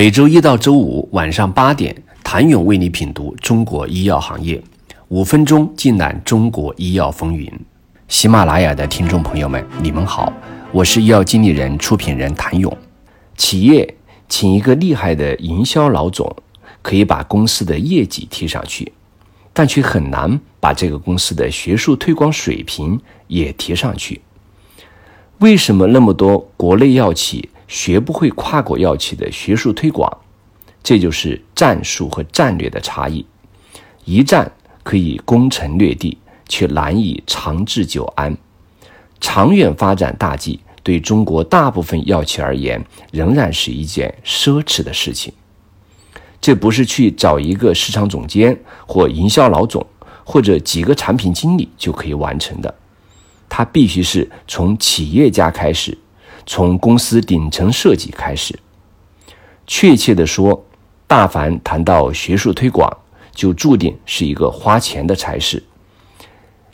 每周一到周五晚上八点，谭勇为你品读中国医药行业，五分钟尽览中国医药风云。喜马拉雅的听众朋友们，你们好，我是医药经理人、出品人谭勇。企业请一个厉害的营销老总，可以把公司的业绩提上去，但却很难把这个公司的学术推广水平也提上去。为什么那么多国内药企学不会跨国药企的学术推广？这就是战术和战略的差异。一战可以攻城略地，却难以长治久安。长远发展大计对中国大部分药企而言，仍然是一件奢侈的事情。这不是去找一个市场总监或营销老总，或者几个产品经理就可以完成的。它必须是从企业家开始，从公司顶层设计开始。确切的说，大凡谈到学术推广，就注定是一个花钱的差事。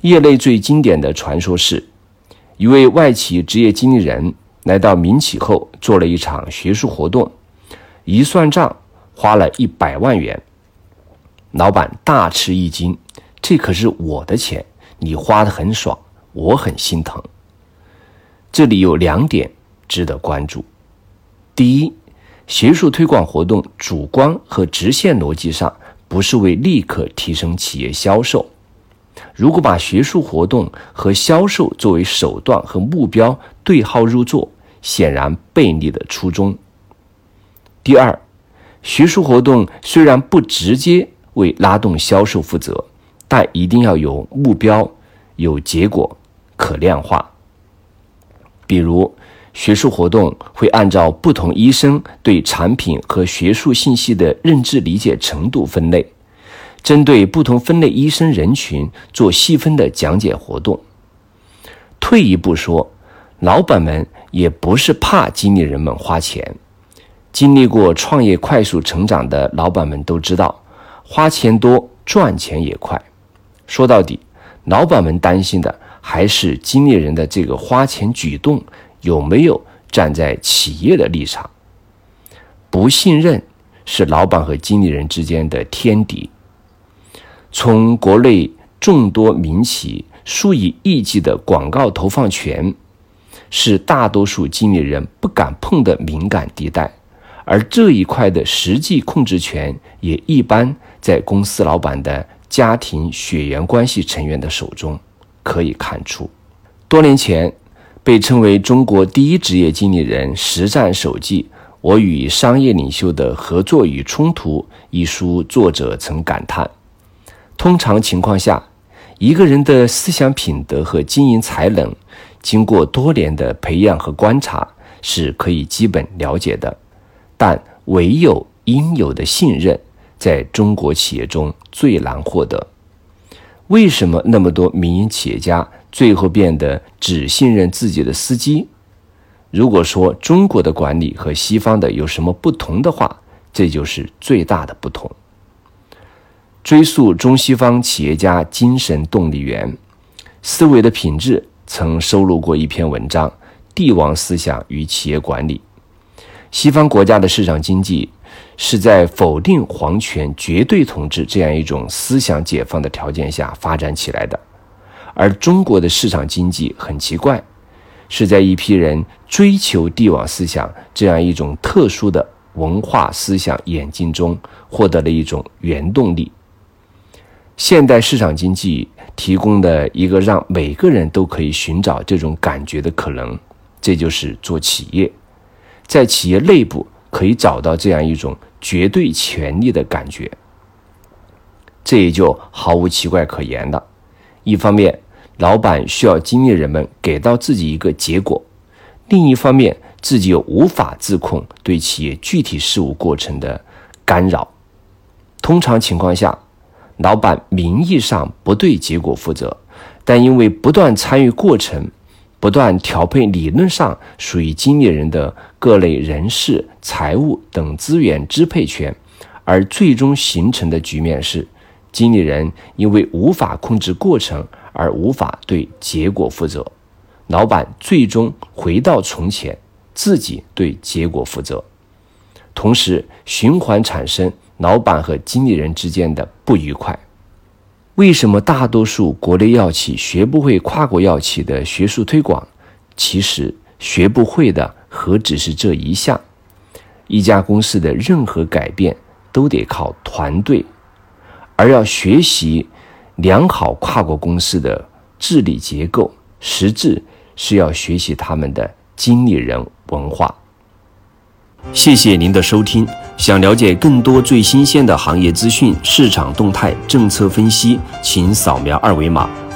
业内最经典的传说是，一位外企职业经理人来到民企后，做了一场学术活动，一算账花了一百万元。老板大吃一惊：“这可是我的钱，你花的很爽。”我很心疼。这里有两点值得关注：第一，学术推广活动主观和直线逻辑上不是为立刻提升企业销售。如果把学术活动和销售作为手段和目标对号入座，显然背离了初衷。第二，学术活动虽然不直接为拉动销售负责，但一定要有目标、有结果。可量化，比如学术活动会按照不同医生对产品和学术信息的认知理解程度分类，针对不同分类医生人群做细分的讲解活动。退一步说，老板们也不是怕经理人们花钱，经历过创业快速成长的老板们都知道，花钱多赚钱也快。说到底，老板们担心的。还是经理人的这个花钱举动有没有站在企业的立场？不信任是老板和经理人之间的天敌。从国内众多民企数以亿计的广告投放权，是大多数经理人不敢碰的敏感地带，而这一块的实际控制权也一般在公司老板的家庭血缘关系成员的手中。可以看出，多年前被称为中国第一职业经理人实战手记《我与商业领袖的合作与冲突》一书作者曾感叹：通常情况下，一个人的思想品德和经营才能，经过多年的培养和观察是可以基本了解的，但唯有应有的信任，在中国企业中最难获得。为什么那么多民营企业家最后变得只信任自己的司机？如果说中国的管理和西方的有什么不同的话，这就是最大的不同。追溯中西方企业家精神动力源、思维的品质，曾收录过一篇文章《帝王思想与企业管理》。西方国家的市场经济。是在否定皇权绝对统治这样一种思想解放的条件下发展起来的，而中国的市场经济很奇怪，是在一批人追求帝王思想这样一种特殊的文化思想演进中获得了一种原动力。现代市场经济提供的一个让每个人都可以寻找这种感觉的可能，这就是做企业，在企业内部。可以找到这样一种绝对权力的感觉，这也就毫无奇怪可言了。一方面，老板需要经理人们给到自己一个结果；另一方面，自己又无法自控对企业具体事务过程的干扰。通常情况下，老板名义上不对结果负责，但因为不断参与过程。不断调配理论上属于经理人的各类人事、财务等资源支配权，而最终形成的局面是，经理人因为无法控制过程而无法对结果负责，老板最终回到从前，自己对结果负责。同时循环产生老板和经理人之间的不愉快。为什么大多数国内药企学不会跨国药企的学术推广？其实学不会的何止是这一项？一家公司的任何改变都得靠团队，而要学习良好跨国公司的治理结构，实质是要学习他们的经理人文化。谢谢您的收听。想了解更多最新鲜的行业资讯、市场动态、政策分析，请扫描二维码